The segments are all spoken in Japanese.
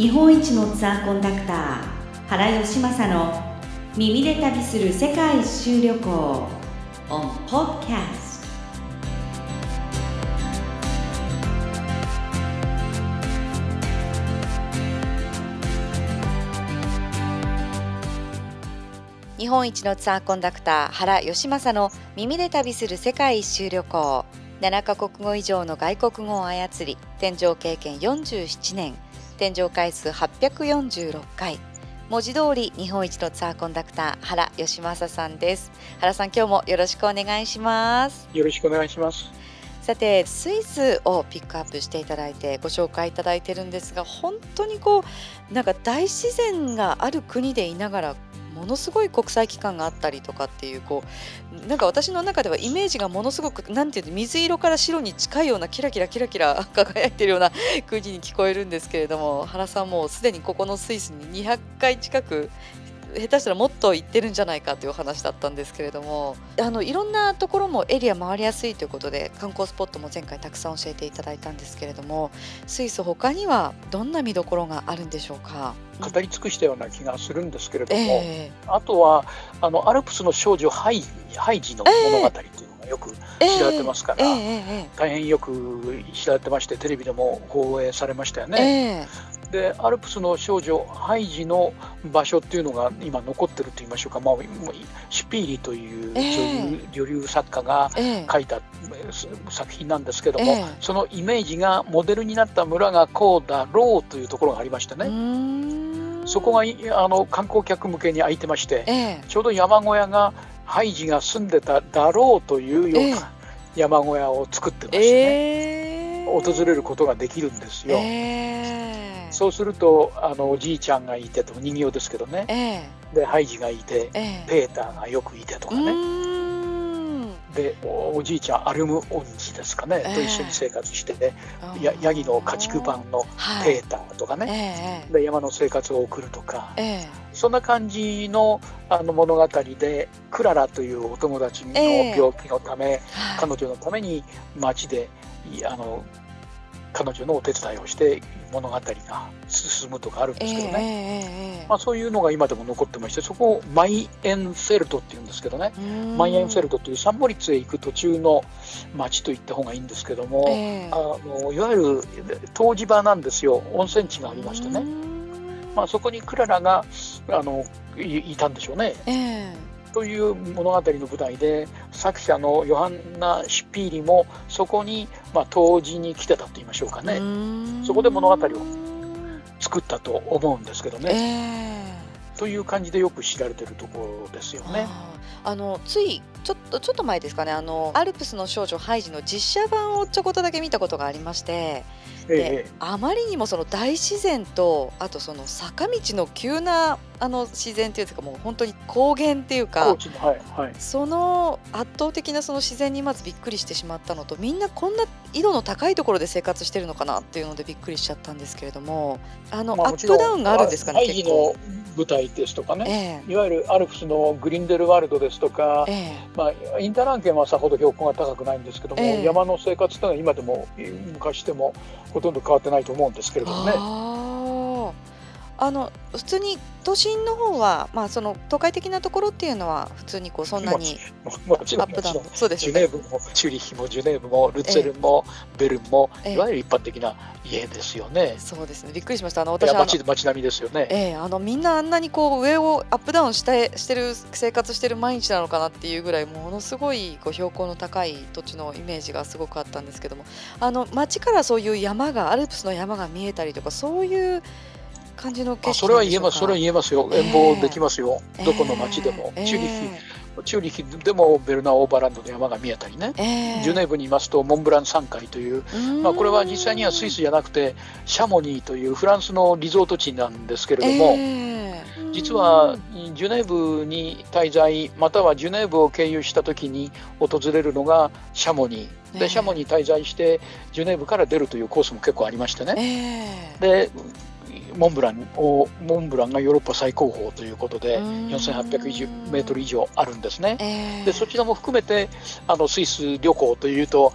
日本一のツアーコンダクター原義正の耳で旅する世界一周旅行。On podcast 日本一のツアーコンダクター原義正の耳で旅する世界一周旅行。7カ国語以上の外国語を操り天井経験47年。天井回数846回文字通り日本一のツアーコンダクター原義正さんです。原さん今日もよろしくお願いします。よろしくお願いします。さてスイスをピックアップしていただいてご紹介いただいてるんですが本当にこうなんか大自然がある国でいながらものすごい国際機関があったりとかっていうこうなんか私の中ではイメージがものすごくなんていうの水色から白に近いようなキラキラキラキラ輝いてるような国に聞こえるんですけれども原さんもすでにここのスイスに200回近く下手したらもっと行ってるんじゃないかというお話だったんですけれどもあのいろんなところもエリア回りやすいということで観光スポットも前回たくさん教えていただいたんですけれどもスイス他にはどんな見どころがあるんでしょうか？語り尽くしたような気がするんですけれども、えー、あとはあのアルプスの少女ハイハイジの物語という。のがよく知られてますから、大変よく知られてましてテレビでも放映されましたよね。でアルプスの少女ハイジの場所っていうのが今残ってると言いましょうか、まあ、シュピーリという女流,、女流作家が書いた、作品なんですけども、えー、そのイメージがモデルになった村がこうだろうというところがありましてね。そこがあの観光客向けに空いてまして、えー、ちょうど山小屋がハイジが住んでただろうというような山小屋を作ってましてね、えー、訪れることができるんですよ。そうするとあのおじいちゃんがいてと人形ですけどね、えー、でハイジがいて、えー、ペーターがよくいてとかねでおじいちゃんアルムオンジですかね、えー、と一緒に生活して、やヤギの家畜版のペーターとかね、で山の生活を送るとか、そんな感じのあの物語でクララというお友達の病気のため、彼女のために町であの彼女のお手伝いをして物語が進むとかあるんですけどね、えー、まあ、そういうのが今でも残ってましてそこをマイエンフェルトっていうんですけどね。マイエンフェルトというサンモリッツへ行く途中の町といった方がいいんですけども、えー、あのいわゆる湯治場なんですよ。温泉地がありましてね、まあ、そこにクララがあのいたんでしょうね。えーという物語の舞台で作者のヨハンナ・シュピーリもそこに、まあ、当時に来てたと言いましょうかね。そこで物語を作ったと思うんですけどね。えーという感じでよく知られてるところですよね。あのついちょっとちょっと前ですかね。あのアルプスの少女ハイジの実写版をちょこっとだけ見たことがありまして、で、あまりにもその大自然とあとその坂道の急なあの自然っていうかもう本当に高原っていうか、はいはい、その圧倒的なその自然にまずびっくりしてしまったのとみんなこんな緯度の高いところで生活してるのかなっていうのでびっくりしちゃったんですけれどもあの、まあ、アップダウンがあるんですかね結構。舞台ですとかね、えー、いわゆるアルプスのグリンデルワルドですとか、えー、まあ、インターラン県はさほど標高が高くないんですけども、えー、山の生活というのは今でも昔でもほとんど変わってないと思うんですけれどもね。あの普通に都心の方はまあその都会的なところっていうのは普通にこうそんなにもちろんそうですジュネーブもチューリッヒもジュネーブもルツェルンも、ベルンも、いわゆる一般的な家ですよね。そうですね。びっくりしました。あの私は街街並みですよね。ええあのみんなあんなにこう上をアップダウンしてしてる生活してる毎日なのかなっていうぐらいものすごいこう標高の高い土地のイメージがすごくあったんですけども。あの街からそういう山がアルプスの山が見えたりとかそういう感じの景色それは言えますそれは言えますよ。遠望できますよ、えー、どこの町でも、えー、チューリヒチューリヒでもベルナーオーバーランドの山が見えたりね、えー、ジュネーブにいますとモンブラン山海というまあ、これは実際にはスイスじゃなくてシャモニーというフランスのリゾート地なんですけれども、実はジュネーブに滞在またはジュネーブを経由した時に訪れるのがシャモニー。でシャモニー滞在してジュネーブから出るというコースも結構ありましてね、でモンブランをモンブランがヨーロッパ最高峰ということで4800メートル以上あるんですね。えー、でそちらも含めてあのスイス旅行というと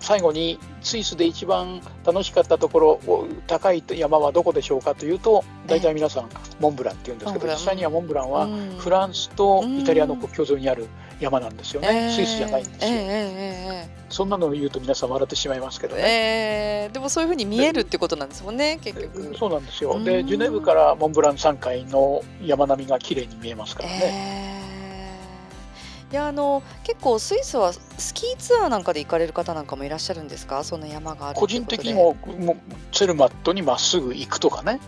最後にスイスで一番楽しかったところ高い山はどこでしょうかというと大体皆さんモンブランって言うんですけど実際にはモンブランはフランスとイタリアの国境沿いにある山なんですよね、スイスじゃないんですよ、そんなのを言うと皆さん笑ってしまいますけどね、えー、でもそういうふうに見えるってことなんですもんね結局。そうなんですよ。でジュネーブからモンブラン山階の山並みが綺麗に見えますからね、えー。いやあの結構スイスはスキーツアーなんかで行かれる方なんかもいらっしゃるんですか？その山がある個人的にももツェルマットにまっすぐ行くとかね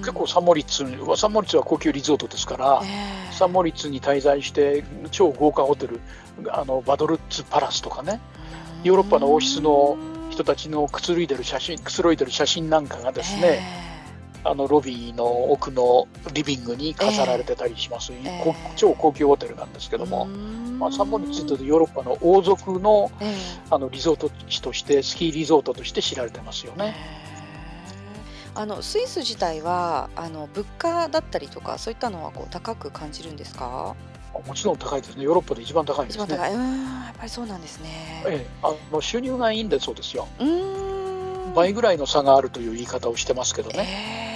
結構サンモリッツサンモリッツは高級リゾートですから、えー、サンモリッツに滞在して超豪華ホテルあのバドルッツパラスとかね。ヨーロッパの王室の人たちのくつろいでる写真くつろいでる写真なんかがですね、えーあのロビーの奥のリビングに飾られてたりします、えー、超高級ホテルなんですけども、まあ、サンモリッツというとヨーロッパの王族のえー、あのリゾート地としてスキーリゾートとして知られてますよね。えー、あのスイス自体はあの物価だったりとかそういったのはこう高く感じるんですか？もちろん高いですね。ヨーロッパで一番高いですね。一番高い。うん、やっぱりそうなんですね。ええ、あの収入がいいんでそうですよ。倍ぐらいの差があるという言い方をしてますけどね。えー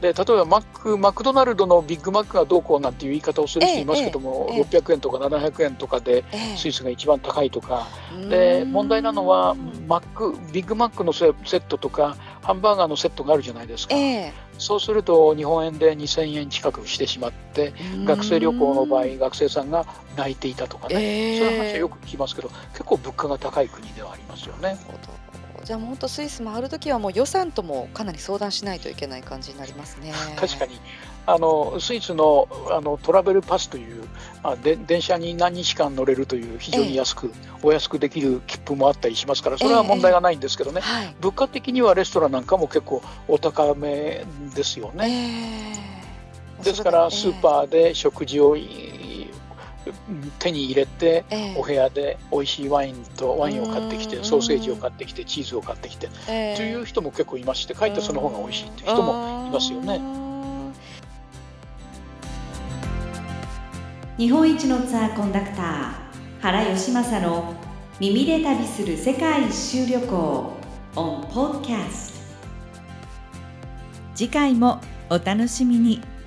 で例えばマックマクドナルドのビッグマックがどうこうなんていう言い方をする人いますけども、ええ600円とか700円とかでスイスが一番高いとか、で問題なのはマックビッグマックのセットとかハンバーガーのセットがあるじゃないですか、そうすると日本円で2000円近くしてしまって学生旅行の場合学生さんが泣いていたとかね、そういう話はよく聞きますけど結構物価が高い国ではありますよね。じゃあもう本当スイス回るときはもう予算ともかなり相談しないといけない感じになりますね。確かにあのスイスのあのトラベルパスというあで電車に何日間乗れるという非常に安く、ええ、お安くできる切符もあったりしますからそれは問題がないんですけどね、えはい、物価的にはレストランなんかも結構お高めですよね。ですからスーパーで食事を手に入れて、えー、お部屋で美味しいワインとワインを買ってきてソーセージを買ってきてチーズを買ってきて、えー、という人も結構いましてかえってその方が美味しいっていう人もいますよね。日本一のツアーコンダクター原義正の耳で旅する世界一周旅行 on podcast 次回もお楽しみに。